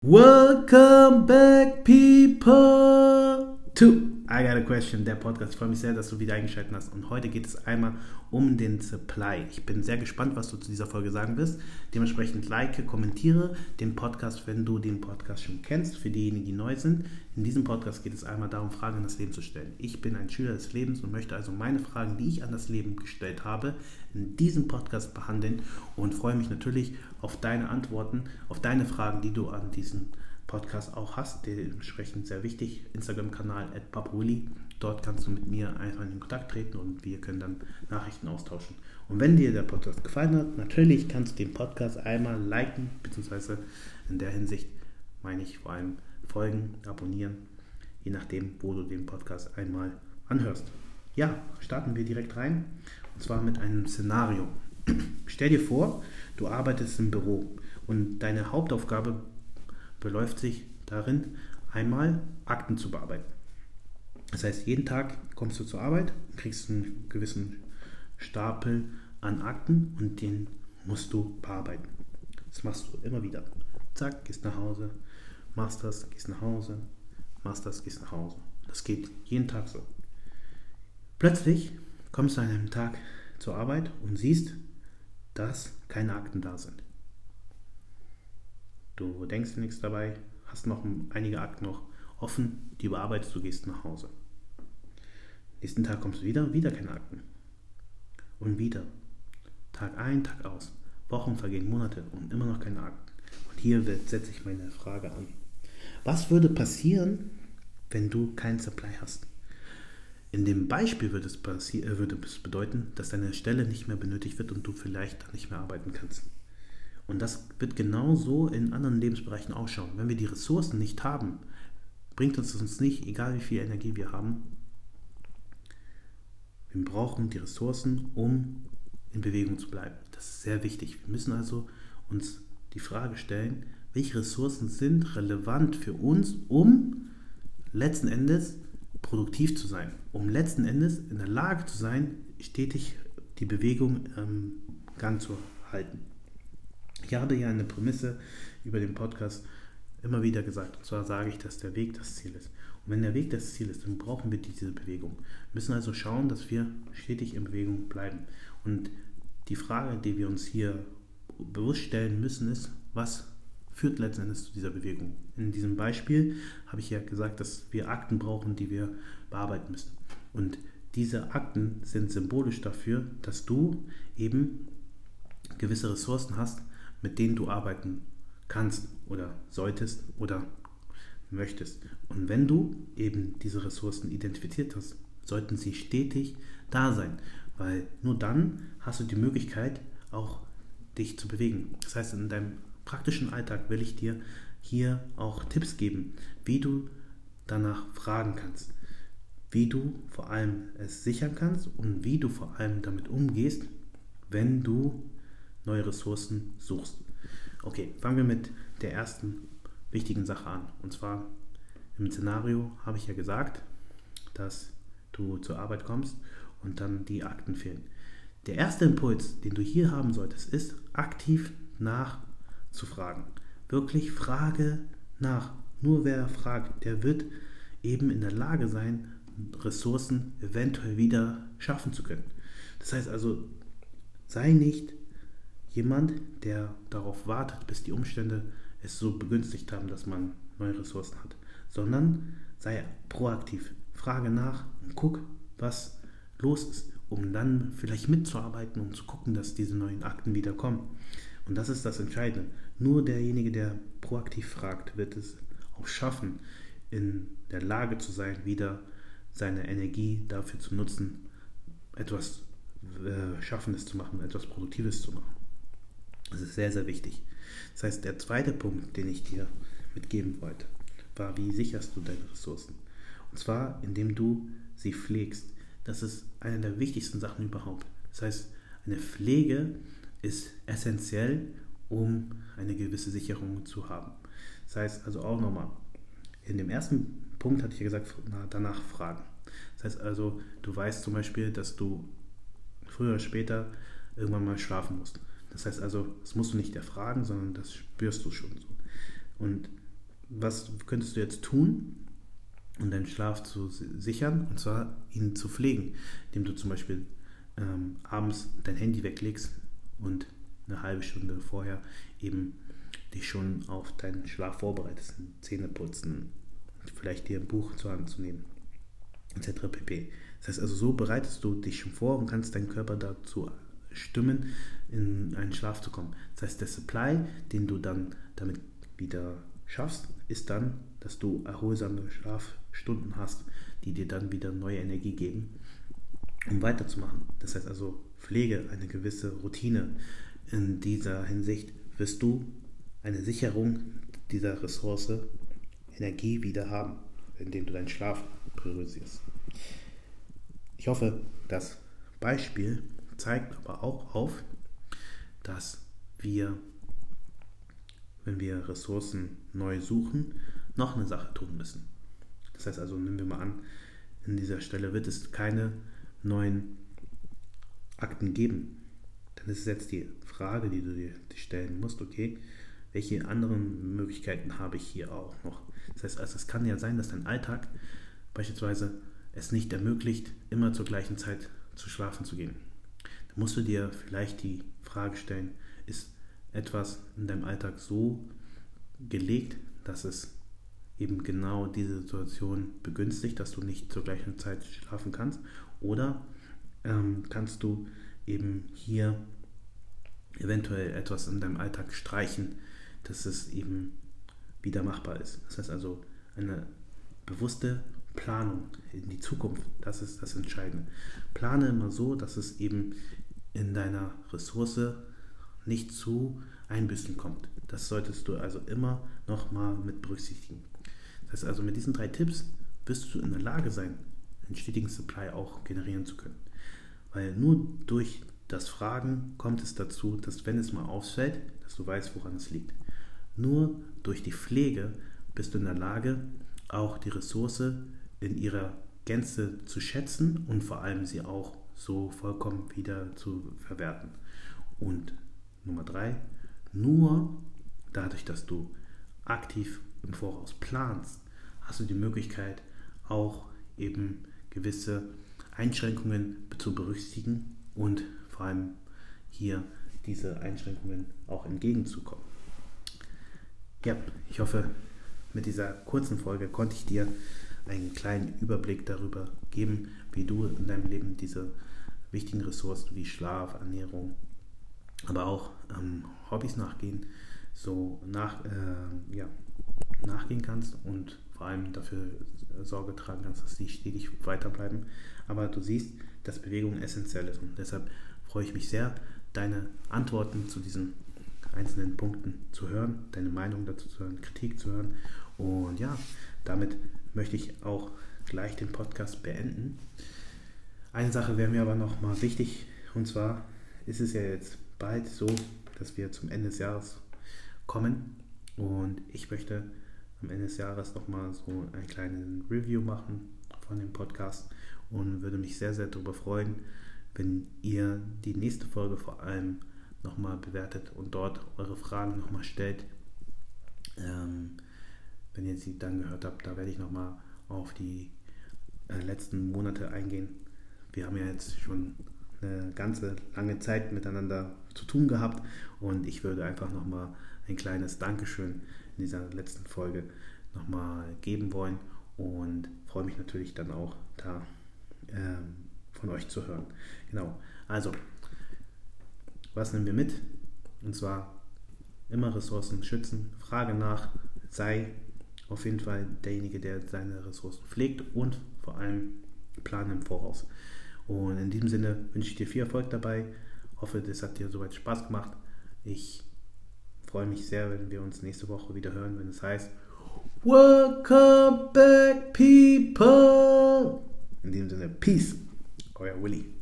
Welcome back, people, to I Got a Question, der Podcast. Ich freue mich sehr, dass du wieder eingeschaltet hast. Und heute geht es einmal um den Supply. Ich bin sehr gespannt, was du zu dieser Folge sagen wirst. Dementsprechend like, kommentiere den Podcast, wenn du den Podcast schon kennst, für diejenigen, die neu sind. In diesem Podcast geht es einmal darum, Fragen an das Leben zu stellen. Ich bin ein Schüler des Lebens und möchte also meine Fragen, die ich an das Leben gestellt habe, in diesem Podcast behandeln und freue mich natürlich auf deine Antworten, auf deine Fragen, die du an diesen Podcast auch hast. Dementsprechend sehr wichtig. Instagram-Kanal @papuli. Dort kannst du mit mir einfach in Kontakt treten und wir können dann Nachrichten austauschen. Und wenn dir der Podcast gefallen hat, natürlich kannst du den Podcast einmal liken, beziehungsweise in der Hinsicht meine ich vor allem folgen, abonnieren, je nachdem, wo du den Podcast einmal anhörst. Ja, starten wir direkt rein. Und zwar mit einem Szenario. Stell dir vor, du arbeitest im Büro und deine Hauptaufgabe beläuft sich darin, einmal Akten zu bearbeiten. Das heißt, jeden Tag kommst du zur Arbeit, kriegst einen gewissen Stapel an Akten und den musst du bearbeiten. Das machst du immer wieder. Zack, gehst nach Hause, machst das, gehst nach Hause, machst das, gehst nach Hause. Das geht jeden Tag so. Plötzlich kommst du an einem Tag zur Arbeit und siehst, dass keine Akten da sind. Du denkst dir nichts dabei, hast noch einige Akten noch offen, die bearbeitest, du gehst nach Hause. Nächsten Tag kommst du wieder, wieder keine Akten. Und wieder. Tag ein, Tag aus. Wochen vergehen, Monate und immer noch keine Akten. Und hier setze ich meine Frage an. Was würde passieren, wenn du keinen Supply hast? In dem Beispiel würde es, äh, würde es bedeuten, dass deine Stelle nicht mehr benötigt wird und du vielleicht nicht mehr arbeiten kannst. Und das wird genauso in anderen Lebensbereichen ausschauen. Wenn wir die Ressourcen nicht haben, bringt uns das nicht, egal wie viel Energie wir haben. Wir brauchen die Ressourcen, um in Bewegung zu bleiben. Das ist sehr wichtig. Wir müssen also uns die Frage stellen, welche Ressourcen sind relevant für uns, um letzten Endes produktiv zu sein, um letzten Endes in der Lage zu sein, stetig die Bewegung im Gang zu halten. Ich habe ja eine Prämisse über den Podcast immer wieder gesagt. Und zwar sage ich, dass der Weg das Ziel ist. Und wenn der Weg das Ziel ist, dann brauchen wir diese Bewegung. Wir müssen also schauen, dass wir stetig in Bewegung bleiben. Und die Frage, die wir uns hier bewusst stellen müssen, ist, was führt letzten Endes zu dieser Bewegung? In diesem Beispiel habe ich ja gesagt, dass wir Akten brauchen, die wir bearbeiten müssen. Und diese Akten sind symbolisch dafür, dass du eben gewisse Ressourcen hast, mit denen du arbeiten kannst oder solltest oder möchtest. Und wenn du eben diese Ressourcen identifiziert hast, sollten sie stetig da sein, weil nur dann hast du die Möglichkeit, auch dich zu bewegen. Das heißt, in deinem praktischen Alltag will ich dir hier auch Tipps geben, wie du danach fragen kannst, wie du vor allem es sichern kannst und wie du vor allem damit umgehst, wenn du neue Ressourcen suchst. Okay, fangen wir mit der ersten wichtigen Sache an. Und zwar im Szenario habe ich ja gesagt, dass du zur Arbeit kommst und dann die Akten fehlen. Der erste Impuls, den du hier haben solltest, ist aktiv nachzufragen. Wirklich frage nach. Nur wer fragt, der wird eben in der Lage sein, Ressourcen eventuell wieder schaffen zu können. Das heißt also, sei nicht jemand, der darauf wartet, bis die Umstände es so begünstigt haben, dass man neue Ressourcen hat, sondern sei proaktiv, frage nach und guck, was los ist, um dann vielleicht mitzuarbeiten und zu gucken, dass diese neuen Akten wieder kommen. Und das ist das Entscheidende. Nur derjenige, der proaktiv fragt, wird es auch schaffen, in der Lage zu sein, wieder seine Energie dafür zu nutzen, etwas äh, Schaffendes zu machen, etwas Produktives zu machen. Das ist sehr, sehr wichtig. Das heißt, der zweite Punkt, den ich dir mitgeben wollte, war, wie sicherst du deine Ressourcen? Und zwar, indem du sie pflegst. Das ist eine der wichtigsten Sachen überhaupt. Das heißt, eine Pflege ist essentiell, um eine gewisse Sicherung zu haben. Das heißt also auch nochmal, in dem ersten Punkt hatte ich ja gesagt, danach fragen. Das heißt also, du weißt zum Beispiel, dass du früher oder später irgendwann mal schlafen musst. Das heißt also, das musst du nicht erfragen, sondern das spürst du schon so. Und was könntest du jetzt tun, um deinen Schlaf zu sichern? Und zwar ihn zu pflegen, indem du zum Beispiel ähm, abends dein Handy weglegst und eine halbe Stunde vorher eben dich schon auf deinen Schlaf vorbereitest, Zähne putzen, vielleicht dir ein Buch zur Hand zu nehmen, etc. pp. Das heißt also, so bereitest du dich schon vor und kannst deinen Körper dazu stimmen, in einen Schlaf zu kommen. Das heißt, der Supply, den du dann damit wieder schaffst, ist dann, dass du erholsame Schlafstunden hast, die dir dann wieder neue Energie geben, um weiterzumachen. Das heißt also, pflege eine gewisse Routine. In dieser Hinsicht wirst du eine Sicherung dieser Ressource Energie wieder haben, indem du deinen Schlaf priorisierst. Ich hoffe, das Beispiel zeigt aber auch auf, dass wir, wenn wir Ressourcen neu suchen, noch eine Sache tun müssen. Das heißt also, nehmen wir mal an, in dieser Stelle wird es keine neuen Akten geben. Dann ist es jetzt die Frage, die du dir stellen musst, okay, welche anderen Möglichkeiten habe ich hier auch noch? Das heißt, also es kann ja sein, dass dein Alltag beispielsweise es nicht ermöglicht, immer zur gleichen Zeit zu schlafen zu gehen. Musst du dir vielleicht die Frage stellen, ist etwas in deinem Alltag so gelegt, dass es eben genau diese Situation begünstigt, dass du nicht zur gleichen Zeit schlafen kannst? Oder ähm, kannst du eben hier eventuell etwas in deinem Alltag streichen, dass es eben wieder machbar ist. Das heißt also eine bewusste Planung in die Zukunft, das ist das Entscheidende. Plane immer so, dass es eben in deiner Ressource nicht zu Einbüßen kommt. Das solltest du also immer nochmal mit berücksichtigen. Das heißt also, mit diesen drei Tipps wirst du in der Lage sein, einen stetigen Supply auch generieren zu können. Weil nur durch das Fragen kommt es dazu, dass wenn es mal ausfällt, dass du weißt, woran es liegt. Nur durch die Pflege bist du in der Lage, auch die Ressource in ihrer Gänze zu schätzen und vor allem sie auch so vollkommen wieder zu verwerten. Und Nummer drei, nur dadurch, dass du aktiv im Voraus planst, hast du die Möglichkeit, auch eben gewisse Einschränkungen zu berücksichtigen und vor allem hier diese Einschränkungen auch entgegenzukommen. Ja, ich hoffe, mit dieser kurzen Folge konnte ich dir einen kleinen Überblick darüber geben, wie du in deinem Leben diese wichtigen Ressourcen wie Schlaf, Ernährung, aber auch ähm, Hobbys nachgehen, so nach, äh, ja, nachgehen kannst und vor allem dafür Sorge tragen kannst, dass sie stetig weiterbleiben. Aber du siehst, dass Bewegung essentiell ist und deshalb freue ich mich sehr, deine Antworten zu diesen einzelnen Punkten zu hören, deine Meinung dazu zu hören, Kritik zu hören. Und ja, damit möchte ich auch gleich den Podcast beenden. Eine Sache wäre mir aber noch mal wichtig, und zwar ist es ja jetzt bald so, dass wir zum Ende des Jahres kommen und ich möchte am Ende des Jahres noch mal so ein kleines Review machen von dem Podcast und würde mich sehr, sehr darüber freuen, wenn ihr die nächste Folge vor allem nochmal bewertet und dort eure Fragen nochmal stellt. Ähm, wenn ihr sie dann gehört habt, da werde ich nochmal auf die äh, letzten Monate eingehen. Wir haben ja jetzt schon eine ganze lange Zeit miteinander zu tun gehabt und ich würde einfach nochmal ein kleines Dankeschön in dieser letzten Folge nochmal geben wollen und freue mich natürlich dann auch da ähm, von euch zu hören. Genau, also was nehmen wir mit? Und zwar immer Ressourcen schützen. Frage nach, sei auf jeden Fall derjenige, der seine Ressourcen pflegt und vor allem planen im Voraus. Und in diesem Sinne wünsche ich dir viel Erfolg dabei. Hoffe, das hat dir soweit Spaß gemacht. Ich freue mich sehr, wenn wir uns nächste Woche wieder hören, wenn es heißt Welcome back, people! In diesem Sinne, Peace, euer Willi.